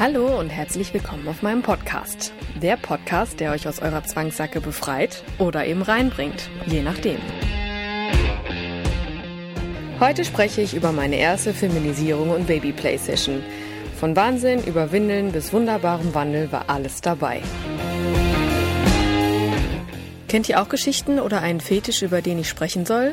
Hallo und herzlich willkommen auf meinem Podcast. Der Podcast, der euch aus eurer Zwangssacke befreit oder eben reinbringt, je nachdem. Heute spreche ich über meine erste Feminisierung und Babyplay-Session. Von Wahnsinn über Windeln bis wunderbarem Wandel war alles dabei. Kennt ihr auch Geschichten oder einen Fetisch, über den ich sprechen soll?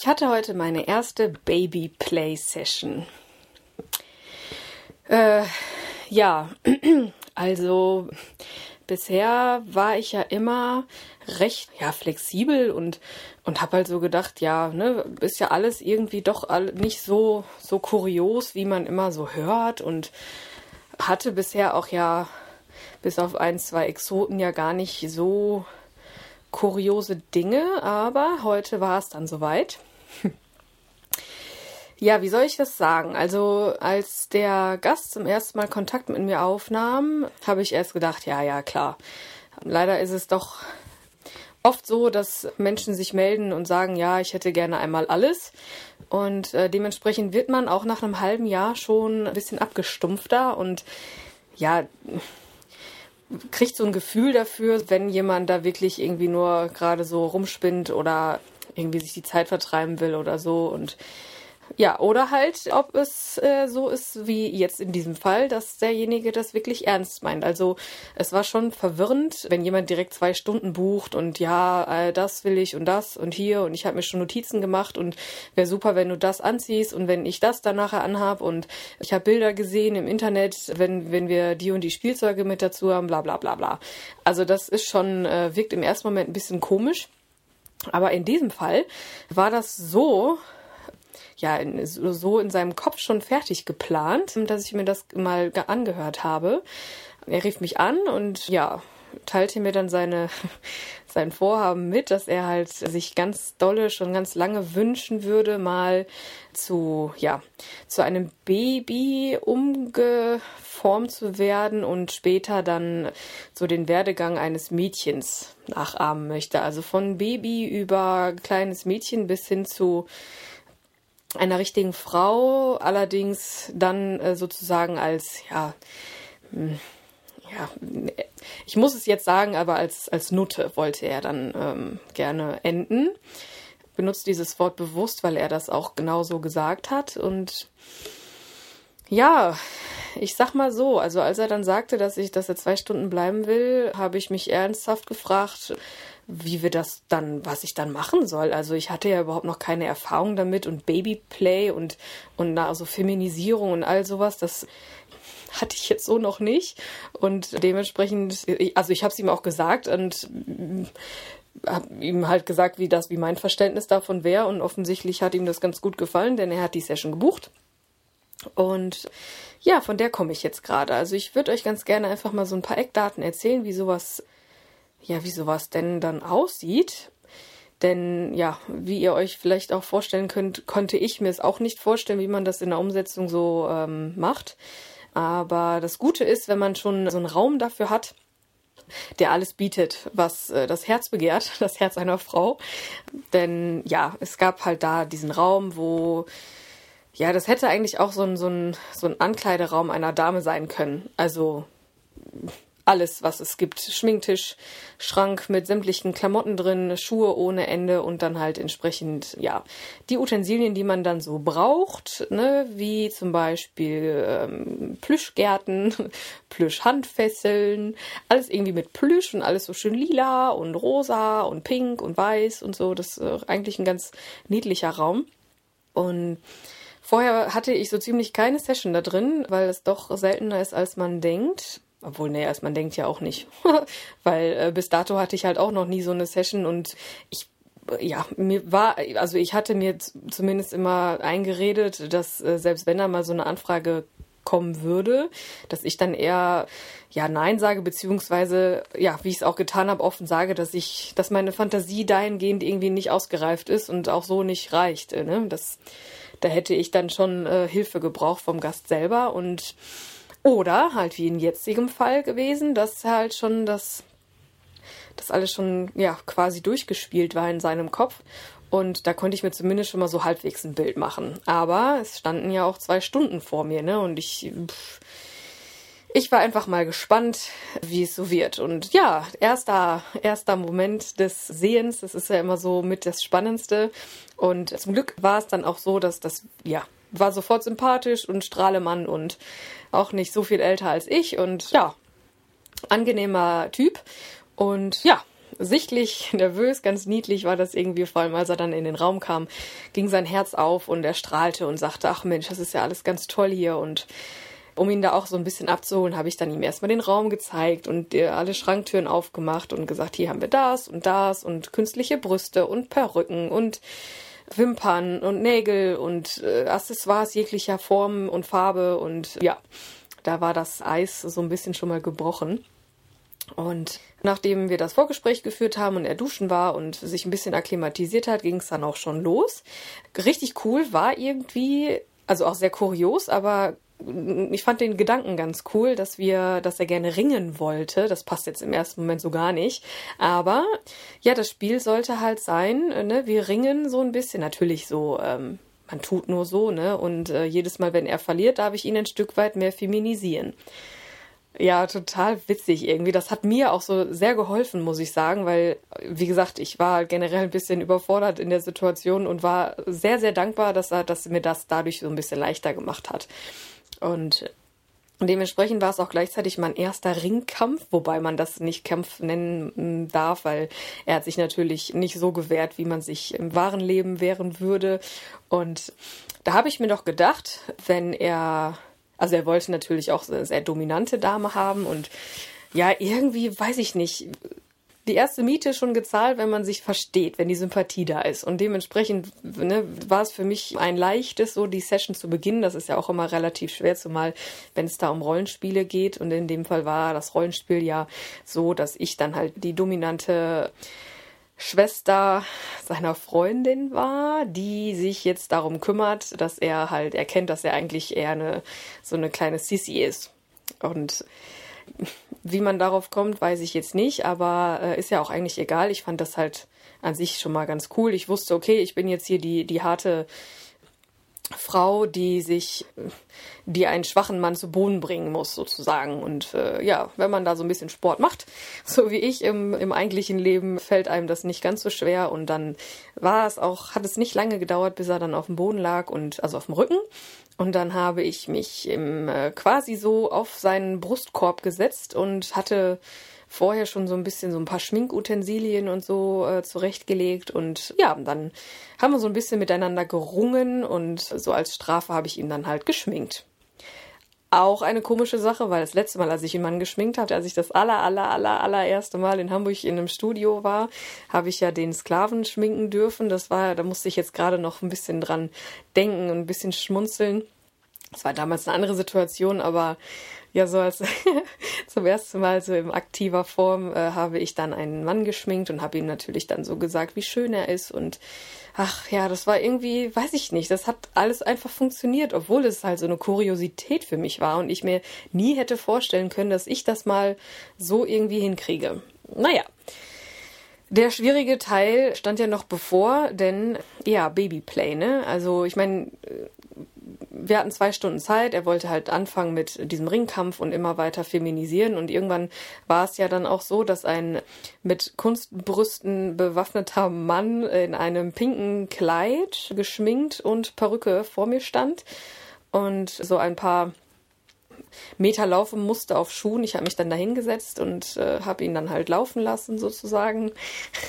Ich hatte heute meine erste Baby Play Session. Äh, ja, also bisher war ich ja immer recht ja flexibel und und habe halt so gedacht, ja, ne, ist ja alles irgendwie doch nicht so so kurios, wie man immer so hört und hatte bisher auch ja bis auf ein, zwei Exoten ja gar nicht so kuriose Dinge, aber heute war es dann soweit. Ja, wie soll ich das sagen? Also, als der Gast zum ersten Mal Kontakt mit mir aufnahm, habe ich erst gedacht, ja, ja, klar. Leider ist es doch oft so, dass Menschen sich melden und sagen, ja, ich hätte gerne einmal alles. Und äh, dementsprechend wird man auch nach einem halben Jahr schon ein bisschen abgestumpfter und ja, kriegt so ein Gefühl dafür, wenn jemand da wirklich irgendwie nur gerade so rumspinnt oder irgendwie sich die Zeit vertreiben will oder so und ja, oder halt, ob es äh, so ist wie jetzt in diesem Fall, dass derjenige das wirklich ernst meint. Also es war schon verwirrend, wenn jemand direkt zwei Stunden bucht und ja, äh, das will ich und das und hier und ich habe mir schon Notizen gemacht und wäre super, wenn du das anziehst und wenn ich das dann nachher anhab und ich habe Bilder gesehen im Internet, wenn, wenn wir die und die Spielzeuge mit dazu haben, bla bla bla bla. Also das ist schon, äh, wirkt im ersten Moment ein bisschen komisch. Aber in diesem Fall war das so, ja, so in seinem Kopf schon fertig geplant, dass ich mir das mal angehört habe. Er rief mich an und ja, teilte mir dann seine, sein Vorhaben mit, dass er halt sich ganz dolle schon ganz lange wünschen würde, mal zu, ja, zu einem Baby umgeformt zu werden und später dann so den Werdegang eines Mädchens nachahmen möchte. Also von Baby über kleines Mädchen bis hin zu einer richtigen Frau, allerdings dann äh, sozusagen als, ja, hm, ja, ich muss es jetzt sagen, aber als, als Nutte wollte er dann ähm, gerne enden. Benutzt dieses Wort bewusst, weil er das auch genauso gesagt hat. Und ja, ich sag mal so, also als er dann sagte, dass ich, dass er zwei Stunden bleiben will, habe ich mich ernsthaft gefragt, wie wir das dann, was ich dann machen soll. Also ich hatte ja überhaupt noch keine Erfahrung damit und Babyplay und und also Feminisierung und all sowas, das hatte ich jetzt so noch nicht und dementsprechend, also ich habe es ihm auch gesagt und habe ihm halt gesagt, wie das, wie mein Verständnis davon wäre und offensichtlich hat ihm das ganz gut gefallen, denn er hat die Session gebucht und ja, von der komme ich jetzt gerade. Also ich würde euch ganz gerne einfach mal so ein paar Eckdaten erzählen, wie sowas ja, wie sowas denn dann aussieht. Denn ja, wie ihr euch vielleicht auch vorstellen könnt, konnte ich mir es auch nicht vorstellen, wie man das in der Umsetzung so ähm, macht. Aber das Gute ist, wenn man schon so einen Raum dafür hat, der alles bietet, was äh, das Herz begehrt, das Herz einer Frau. Denn ja, es gab halt da diesen Raum, wo ja, das hätte eigentlich auch so ein, so ein, so ein Ankleideraum einer Dame sein können. Also alles, was es gibt. Schminktisch, Schrank mit sämtlichen Klamotten drin, Schuhe ohne Ende und dann halt entsprechend, ja, die Utensilien, die man dann so braucht, ne, wie zum Beispiel ähm, Plüschgärten, Plüschhandfesseln, alles irgendwie mit Plüsch und alles so schön lila und rosa und pink und weiß und so. Das ist eigentlich ein ganz niedlicher Raum. Und Vorher hatte ich so ziemlich keine Session da drin, weil es doch seltener ist, als man denkt. Obwohl, nee, als man denkt ja auch nicht. Weil äh, bis dato hatte ich halt auch noch nie so eine Session und ich ja, mir war, also ich hatte mir zumindest immer eingeredet, dass äh, selbst wenn da mal so eine Anfrage kommen würde, dass ich dann eher ja Nein sage, beziehungsweise ja, wie ich es auch getan habe, offen sage, dass ich, dass meine Fantasie dahingehend irgendwie nicht ausgereift ist und auch so nicht reicht. Äh, ne? Das, da hätte ich dann schon äh, Hilfe gebraucht vom Gast selber und oder halt wie in jetzigem Fall gewesen, dass halt schon das, das alles schon, ja, quasi durchgespielt war in seinem Kopf. Und da konnte ich mir zumindest schon mal so halbwegs ein Bild machen. Aber es standen ja auch zwei Stunden vor mir, ne? Und ich, pff, ich war einfach mal gespannt, wie es so wird. Und ja, erster, erster Moment des Sehens, das ist ja immer so mit das Spannendste. Und zum Glück war es dann auch so, dass das, ja, war sofort sympathisch und Strahlemann und auch nicht so viel älter als ich und ja, angenehmer Typ. Und ja, sichtlich nervös, ganz niedlich war das irgendwie, vor allem als er dann in den Raum kam, ging sein Herz auf und er strahlte und sagte, ach Mensch, das ist ja alles ganz toll hier. Und um ihn da auch so ein bisschen abzuholen, habe ich dann ihm erstmal den Raum gezeigt und alle Schranktüren aufgemacht und gesagt, hier haben wir das und das und künstliche Brüste und Perücken und Wimpern und Nägel und äh, Accessoires jeglicher Form und Farbe und ja, da war das Eis so ein bisschen schon mal gebrochen. Und nachdem wir das Vorgespräch geführt haben und er duschen war und sich ein bisschen akklimatisiert hat, ging es dann auch schon los. Richtig cool war irgendwie, also auch sehr kurios, aber ich fand den Gedanken ganz cool, dass wir, dass er gerne ringen wollte. Das passt jetzt im ersten Moment so gar nicht. Aber ja, das Spiel sollte halt sein, ne, wir ringen so ein bisschen, natürlich so, ähm, man tut nur so, ne? Und äh, jedes Mal, wenn er verliert, darf ich ihn ein Stück weit mehr feminisieren. Ja, total witzig irgendwie. Das hat mir auch so sehr geholfen, muss ich sagen, weil, wie gesagt, ich war generell ein bisschen überfordert in der Situation und war sehr, sehr dankbar, dass er, dass mir das dadurch so ein bisschen leichter gemacht hat. Und dementsprechend war es auch gleichzeitig mein erster Ringkampf, wobei man das nicht Kampf nennen darf, weil er hat sich natürlich nicht so gewehrt, wie man sich im wahren Leben wehren würde. Und da habe ich mir doch gedacht, wenn er, also er wollte natürlich auch eine sehr dominante Dame haben und ja, irgendwie weiß ich nicht, die erste Miete schon gezahlt, wenn man sich versteht, wenn die Sympathie da ist. Und dementsprechend ne, war es für mich ein leichtes, so die Session zu beginnen. Das ist ja auch immer relativ schwer, zumal wenn es da um Rollenspiele geht. Und in dem Fall war das Rollenspiel ja so, dass ich dann halt die dominante Schwester seiner Freundin war, die sich jetzt darum kümmert, dass er halt erkennt, dass er eigentlich eher eine so eine kleine Sissy ist. Und wie man darauf kommt, weiß ich jetzt nicht, aber äh, ist ja auch eigentlich egal. Ich fand das halt an sich schon mal ganz cool. Ich wusste, okay, ich bin jetzt hier die, die harte Frau, die sich, die einen schwachen Mann zu Boden bringen muss, sozusagen. Und äh, ja, wenn man da so ein bisschen Sport macht, so wie ich im, im eigentlichen Leben, fällt einem das nicht ganz so schwer. Und dann war es auch, hat es nicht lange gedauert, bis er dann auf dem Boden lag und also auf dem Rücken und dann habe ich mich im, äh, quasi so auf seinen Brustkorb gesetzt und hatte vorher schon so ein bisschen so ein paar Schminkutensilien und so äh, zurechtgelegt. Und ja, dann haben wir so ein bisschen miteinander gerungen und so als Strafe habe ich ihn dann halt geschminkt. Auch eine komische Sache, weil das letzte Mal, als ich ihn Mann geschminkt hatte, als ich das aller, aller, aller, allererste Mal in Hamburg in einem Studio war, habe ich ja den Sklaven schminken dürfen. Das war, da musste ich jetzt gerade noch ein bisschen dran denken und ein bisschen schmunzeln. Das war damals eine andere Situation, aber ja, so als zum ersten Mal so in aktiver Form äh, habe ich dann einen Mann geschminkt und habe ihm natürlich dann so gesagt, wie schön er ist und ach ja, das war irgendwie, weiß ich nicht, das hat alles einfach funktioniert, obwohl es halt so eine Kuriosität für mich war und ich mir nie hätte vorstellen können, dass ich das mal so irgendwie hinkriege. Naja. Der schwierige Teil stand ja noch bevor, denn ja, Babyplay, ne? Also ich meine, wir hatten zwei Stunden Zeit. Er wollte halt anfangen mit diesem Ringkampf und immer weiter feminisieren. Und irgendwann war es ja dann auch so, dass ein mit Kunstbrüsten bewaffneter Mann in einem pinken Kleid, geschminkt und Perücke vor mir stand und so ein paar Meter laufen musste auf Schuhen. Ich habe mich dann da hingesetzt und äh, habe ihn dann halt laufen lassen sozusagen.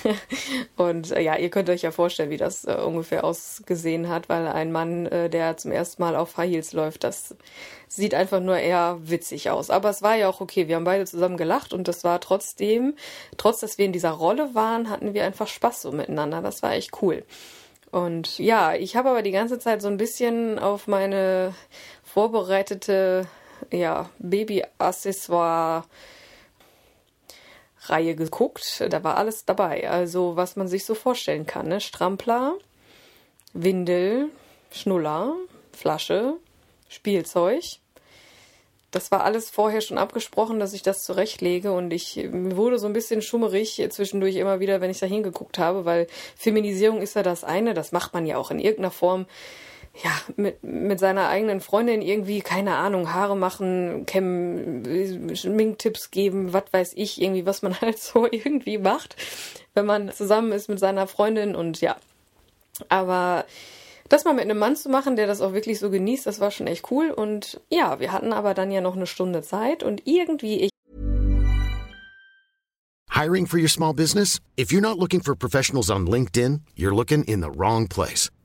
und äh, ja, ihr könnt euch ja vorstellen, wie das äh, ungefähr ausgesehen hat, weil ein Mann, äh, der zum ersten Mal auf High Heels läuft, das sieht einfach nur eher witzig aus. Aber es war ja auch okay. Wir haben beide zusammen gelacht und das war trotzdem, trotz dass wir in dieser Rolle waren, hatten wir einfach Spaß so miteinander. Das war echt cool. Und ja, ich habe aber die ganze Zeit so ein bisschen auf meine vorbereitete ja, Baby-Accessoire Reihe geguckt. Da war alles dabei. Also, was man sich so vorstellen kann. Ne? Strampler, Windel, Schnuller, Flasche, Spielzeug. Das war alles vorher schon abgesprochen, dass ich das zurechtlege und ich wurde so ein bisschen schummerig zwischendurch immer wieder, wenn ich da hingeguckt habe, weil Feminisierung ist ja das eine, das macht man ja auch in irgendeiner Form ja, mit, mit seiner eigenen Freundin irgendwie, keine Ahnung, Haare machen, kämmen, Schminktipps geben, was weiß ich, irgendwie, was man halt so irgendwie macht, wenn man zusammen ist mit seiner Freundin und ja. Aber das mal mit einem Mann zu machen, der das auch wirklich so genießt, das war schon echt cool. Und ja, wir hatten aber dann ja noch eine Stunde Zeit und irgendwie ich. Hiring for your small business? If you're not looking for professionals on LinkedIn, you're looking in the wrong place.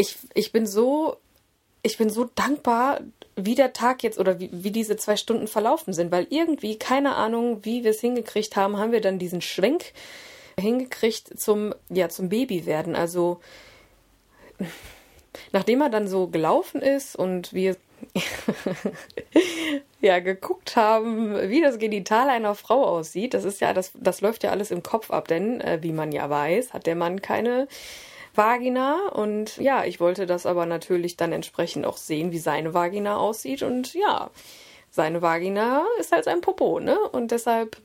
ich, ich bin so, ich bin so dankbar, wie der Tag jetzt oder wie, wie diese zwei Stunden verlaufen sind, weil irgendwie, keine Ahnung, wie wir es hingekriegt haben, haben wir dann diesen Schwenk hingekriegt zum, ja, zum Baby werden. Also, nachdem er dann so gelaufen ist und wir ja geguckt haben, wie das Genital einer Frau aussieht, das ist ja, das, das läuft ja alles im Kopf ab, denn äh, wie man ja weiß, hat der Mann keine Vagina. Und ja, ich wollte das aber natürlich dann entsprechend auch sehen, wie seine Vagina aussieht. Und ja, seine Vagina ist halt sein Popo, ne? Und deshalb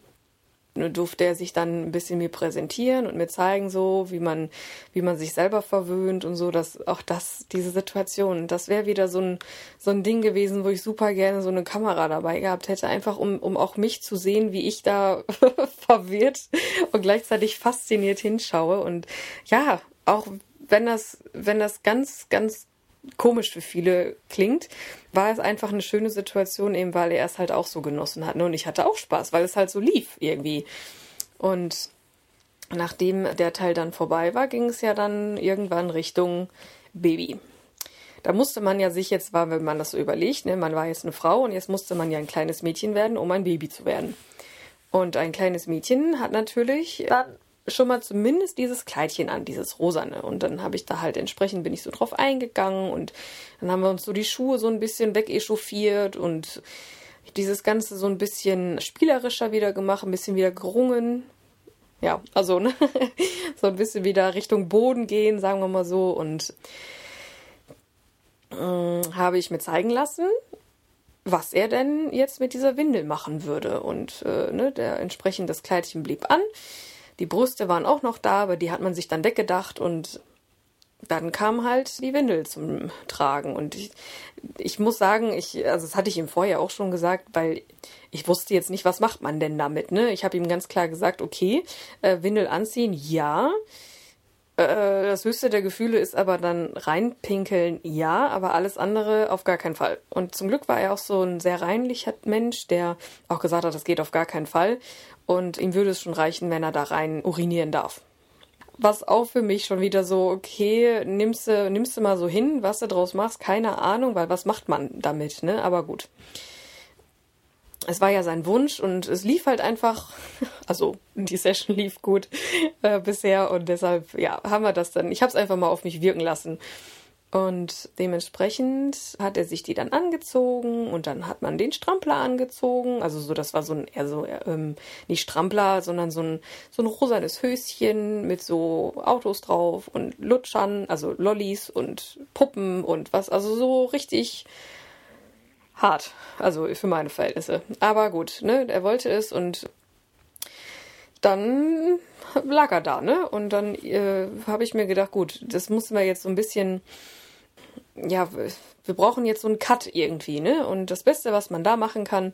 durfte er sich dann ein bisschen mir präsentieren und mir zeigen, so wie man, wie man sich selber verwöhnt und so, dass auch das, diese Situation, das wäre wieder so ein, so ein Ding gewesen, wo ich super gerne so eine Kamera dabei gehabt hätte, einfach um, um auch mich zu sehen, wie ich da verwirrt und gleichzeitig fasziniert hinschaue. Und ja, auch wenn das, wenn das ganz, ganz komisch für viele klingt, war es einfach eine schöne Situation, eben weil er es halt auch so genossen hat. Ne? Und ich hatte auch Spaß, weil es halt so lief irgendwie. Und nachdem der Teil dann vorbei war, ging es ja dann irgendwann Richtung Baby. Da musste man ja sich jetzt, wenn man das so überlegt, ne, man war jetzt eine Frau und jetzt musste man ja ein kleines Mädchen werden, um ein Baby zu werden. Und ein kleines Mädchen hat natürlich dann schon mal zumindest dieses Kleidchen an, dieses rosane. Und dann habe ich da halt entsprechend bin ich so drauf eingegangen und dann haben wir uns so die Schuhe so ein bisschen wegechauffiert und dieses Ganze so ein bisschen spielerischer wieder gemacht, ein bisschen wieder gerungen. Ja, also ne? so ein bisschen wieder Richtung Boden gehen, sagen wir mal so. Und äh, habe ich mir zeigen lassen, was er denn jetzt mit dieser Windel machen würde. Und äh, ne, der entsprechend das Kleidchen blieb an. Die Brüste waren auch noch da, aber die hat man sich dann weggedacht und dann kam halt die Windel zum Tragen. Und ich, ich muss sagen, ich, also das hatte ich ihm vorher auch schon gesagt, weil ich wusste jetzt nicht, was macht man denn damit, ne? Ich habe ihm ganz klar gesagt, okay, äh, Windel anziehen, ja. Äh, das höchste der Gefühle ist aber dann reinpinkeln, ja, aber alles andere auf gar keinen Fall. Und zum Glück war er auch so ein sehr reinlicher Mensch, der auch gesagt hat, das geht auf gar keinen Fall. Und ihm würde es schon reichen, wenn er da rein urinieren darf. Was auch für mich schon wieder so, okay, nimmst du, nimmst du mal so hin, was du draus machst, keine Ahnung, weil was macht man damit, ne? Aber gut. Es war ja sein Wunsch und es lief halt einfach, also die Session lief gut äh, bisher und deshalb, ja, haben wir das dann. Ich habe es einfach mal auf mich wirken lassen. Und dementsprechend hat er sich die dann angezogen und dann hat man den Strampler angezogen. Also so, das war so ein, eher so, ähm, nicht Strampler, sondern so ein, so ein rosanes Höschen mit so Autos drauf und Lutschern, also Lollis und Puppen und was, also so richtig hart. Also für meine Verhältnisse. Aber gut, ne, er wollte es und dann lag er da, ne? Und dann äh, habe ich mir gedacht, gut, das mussten wir jetzt so ein bisschen ja, wir brauchen jetzt so einen Cut irgendwie, ne? Und das Beste, was man da machen kann,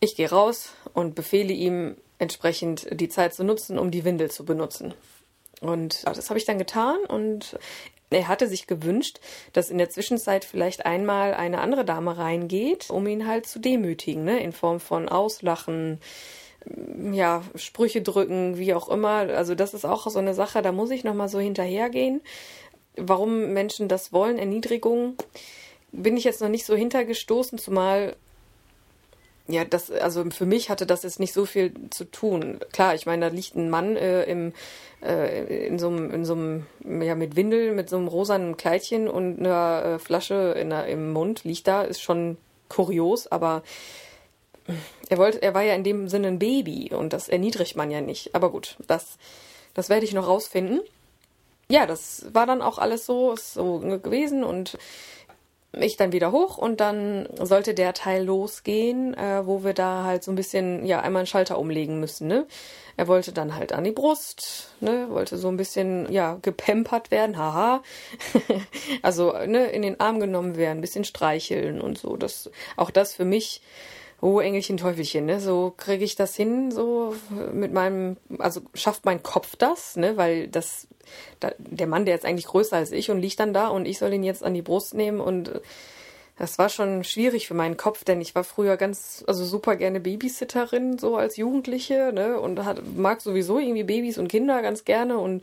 ich gehe raus und befehle ihm entsprechend die Zeit zu nutzen, um die Windel zu benutzen. Und das habe ich dann getan und er hatte sich gewünscht, dass in der Zwischenzeit vielleicht einmal eine andere Dame reingeht, um ihn halt zu demütigen, ne? In Form von Auslachen, ja, Sprüche drücken, wie auch immer. Also das ist auch so eine Sache, da muss ich nochmal so hinterhergehen warum Menschen das wollen, Erniedrigung, bin ich jetzt noch nicht so hintergestoßen, zumal ja, das, also für mich hatte das jetzt nicht so viel zu tun. Klar, ich meine, da liegt ein Mann äh, im, äh, in so einem, in ja, mit Windel, mit so einem rosanen Kleidchen und einer äh, Flasche in der, im Mund liegt da, ist schon kurios, aber er wollte, er war ja in dem Sinne ein Baby und das erniedrigt man ja nicht. Aber gut, das, das werde ich noch rausfinden ja, das war dann auch alles so, so gewesen und ich dann wieder hoch und dann sollte der Teil losgehen, äh, wo wir da halt so ein bisschen, ja, einmal einen Schalter umlegen müssen, ne? Er wollte dann halt an die Brust, ne? Wollte so ein bisschen, ja, gepempert werden, haha. also, ne, in den Arm genommen werden, ein bisschen streicheln und so. Das, auch das für mich oh Engelchen, Teufelchen, ne? So kriege ich das hin, so mit meinem, also schafft mein Kopf das, ne? Weil das, da, der Mann, der ist eigentlich größer als ich und liegt dann da und ich soll ihn jetzt an die Brust nehmen und äh, das war schon schwierig für meinen Kopf, denn ich war früher ganz, also super gerne Babysitterin, so als Jugendliche, ne? Und hat, mag sowieso irgendwie Babys und Kinder ganz gerne und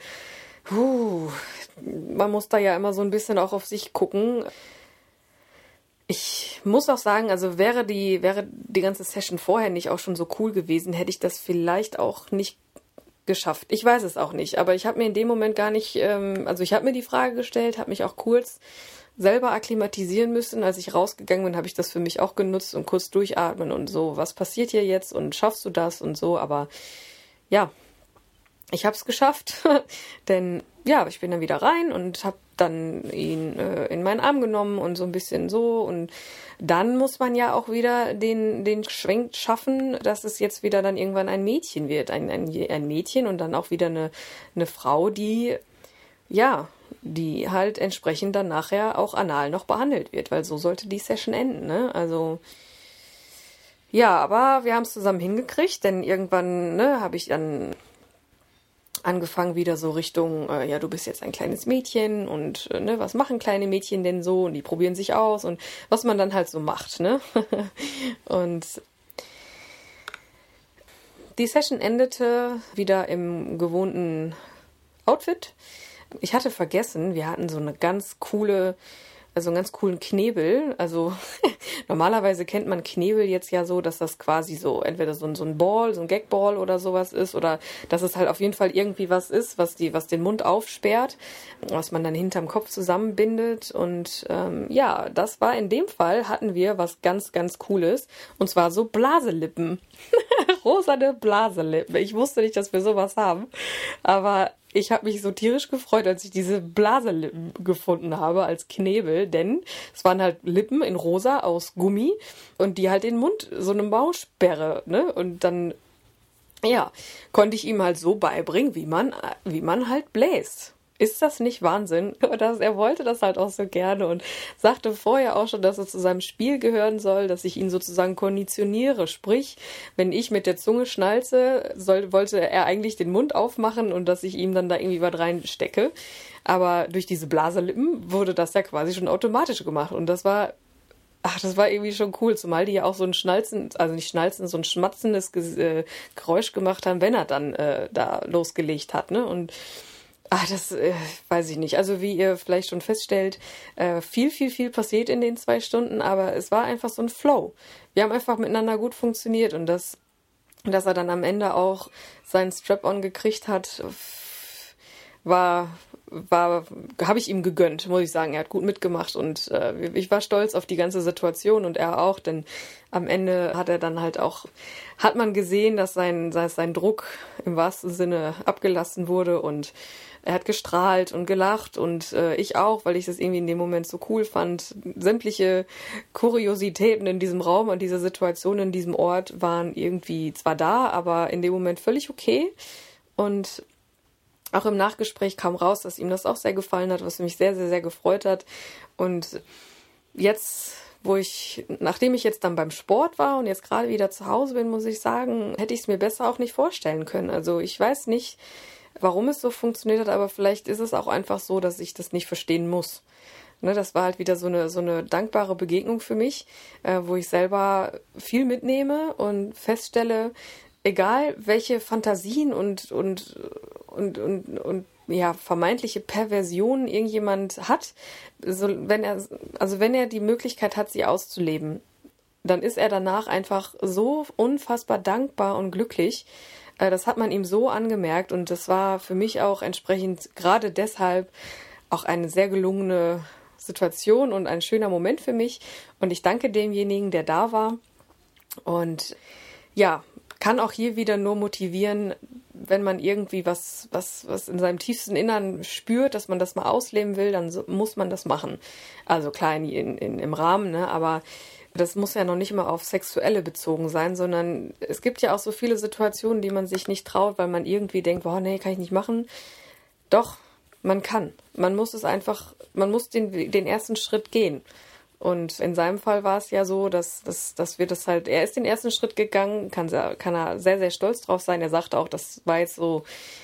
puh, man muss da ja immer so ein bisschen auch auf sich gucken. Ich muss auch sagen, also wäre die, wäre die ganze Session vorher nicht auch schon so cool gewesen, hätte ich das vielleicht auch nicht geschafft. Ich weiß es auch nicht, aber ich habe mir in dem Moment gar nicht, ähm, also ich habe mir die Frage gestellt, habe mich auch kurz selber akklimatisieren müssen. Als ich rausgegangen bin, habe ich das für mich auch genutzt und kurz durchatmen und so, was passiert hier jetzt und schaffst du das und so, aber ja, ich habe es geschafft, denn ja, ich bin dann wieder rein und habe dann ihn äh, in meinen Arm genommen und so ein bisschen so. Und dann muss man ja auch wieder den den Schwenk schaffen, dass es jetzt wieder dann irgendwann ein Mädchen wird, ein ein, ein Mädchen und dann auch wieder eine eine Frau, die ja, die halt entsprechend dann nachher auch anal noch behandelt wird, weil so sollte die Session enden, ne? Also ja, aber wir haben es zusammen hingekriegt, denn irgendwann ne, habe ich dann angefangen wieder so Richtung, äh, ja, du bist jetzt ein kleines Mädchen und äh, ne, was machen kleine Mädchen denn so? Und die probieren sich aus und was man dann halt so macht, ne? und die Session endete wieder im gewohnten Outfit. Ich hatte vergessen, wir hatten so eine ganz coole also einen ganz coolen Knebel. Also normalerweise kennt man Knebel jetzt ja so, dass das quasi so entweder so ein, so ein Ball, so ein Gagball oder sowas ist oder dass es halt auf jeden Fall irgendwie was ist, was die, was den Mund aufsperrt, was man dann hinterm Kopf zusammenbindet. Und ähm, ja, das war in dem Fall hatten wir was ganz, ganz Cooles und zwar so Blaselippen. Rosane Blaselippen. Ich wusste nicht, dass wir sowas haben, aber ich habe mich so tierisch gefreut, als ich diese Blaselippen gefunden habe als Knebel, denn es waren halt Lippen in rosa aus Gummi und die halt den Mund so eine Maussperre, ne? Und dann ja, konnte ich ihm halt so beibringen, wie man wie man halt bläst. Ist das nicht Wahnsinn? Das, er wollte das halt auch so gerne und sagte vorher auch schon, dass es zu seinem Spiel gehören soll, dass ich ihn sozusagen konditioniere. Sprich, wenn ich mit der Zunge schnalze, soll, wollte er eigentlich den Mund aufmachen und dass ich ihm dann da irgendwie was reinstecke. Aber durch diese Blaselippen wurde das ja quasi schon automatisch gemacht. Und das war Ach, das war irgendwie schon cool, zumal die ja auch so ein Schnalzen, also nicht Schnalzen, so ein schmatzendes äh, Geräusch gemacht haben, wenn er dann äh, da losgelegt hat, ne? Und Ah, das äh, weiß ich nicht. Also wie ihr vielleicht schon feststellt, äh, viel, viel, viel passiert in den zwei Stunden, aber es war einfach so ein Flow. Wir haben einfach miteinander gut funktioniert und das, dass er dann am Ende auch seinen Strap-on gekriegt hat, war war, habe ich ihm gegönnt, muss ich sagen. Er hat gut mitgemacht und äh, ich war stolz auf die ganze Situation und er auch, denn am Ende hat er dann halt auch, hat man gesehen, dass sein, dass sein Druck im wahrsten Sinne abgelassen wurde und er hat gestrahlt und gelacht und äh, ich auch, weil ich das irgendwie in dem Moment so cool fand. Sämtliche Kuriositäten in diesem Raum und diese Situation in diesem Ort waren irgendwie zwar da, aber in dem Moment völlig okay. Und auch im Nachgespräch kam raus, dass ihm das auch sehr gefallen hat, was mich sehr, sehr, sehr gefreut hat. Und jetzt, wo ich, nachdem ich jetzt dann beim Sport war und jetzt gerade wieder zu Hause bin, muss ich sagen, hätte ich es mir besser auch nicht vorstellen können. Also ich weiß nicht, warum es so funktioniert hat, aber vielleicht ist es auch einfach so, dass ich das nicht verstehen muss. Ne, das war halt wieder so eine, so eine dankbare Begegnung für mich, äh, wo ich selber viel mitnehme und feststelle, egal welche Fantasien und, und, und, und, und ja, vermeintliche Perversionen irgendjemand hat, so, wenn er, also wenn er die Möglichkeit hat, sie auszuleben, dann ist er danach einfach so unfassbar dankbar und glücklich, äh, das hat man ihm so angemerkt und das war für mich auch entsprechend gerade deshalb auch eine sehr gelungene Situation und ein schöner Moment für mich. Und ich danke demjenigen, der da war. Und ja, kann auch hier wieder nur motivieren, wenn man irgendwie was, was, was in seinem tiefsten Innern spürt, dass man das mal ausleben will, dann so, muss man das machen. Also klar in, in, im Rahmen, ne? aber das muss ja noch nicht immer auf Sexuelle bezogen sein, sondern es gibt ja auch so viele Situationen, die man sich nicht traut, weil man irgendwie denkt, boah, nee, kann ich nicht machen. Doch, man kann. Man muss es einfach, man muss den, den ersten Schritt gehen. Und in seinem Fall war es ja so, dass, dass, dass wir das halt, er ist den ersten Schritt gegangen, kann, kann er sehr, sehr stolz drauf sein. Er sagte auch, das war jetzt so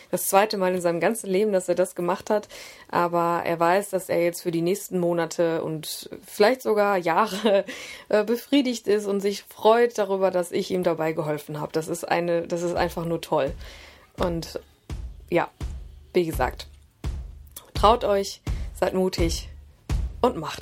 das zweite Mal in seinem ganzen Leben, dass er das gemacht hat. Aber er weiß, dass er jetzt für die nächsten Monate und vielleicht sogar Jahre äh, befriedigt ist und sich freut darüber, dass ich ihm dabei geholfen habe. Das ist eine, das ist einfach nur toll. Und ja, wie gesagt, traut euch, seid mutig und macht.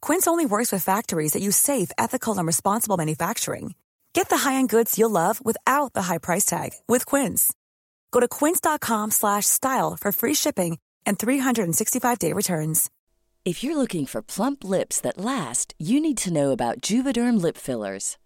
Quince only works with factories that use safe, ethical, and responsible manufacturing. Get the high-end goods you'll love without the high price tag with Quince. Go to quince.com/style for free shipping and 365-day returns. If you're looking for plump lips that last, you need to know about Juvederm lip fillers.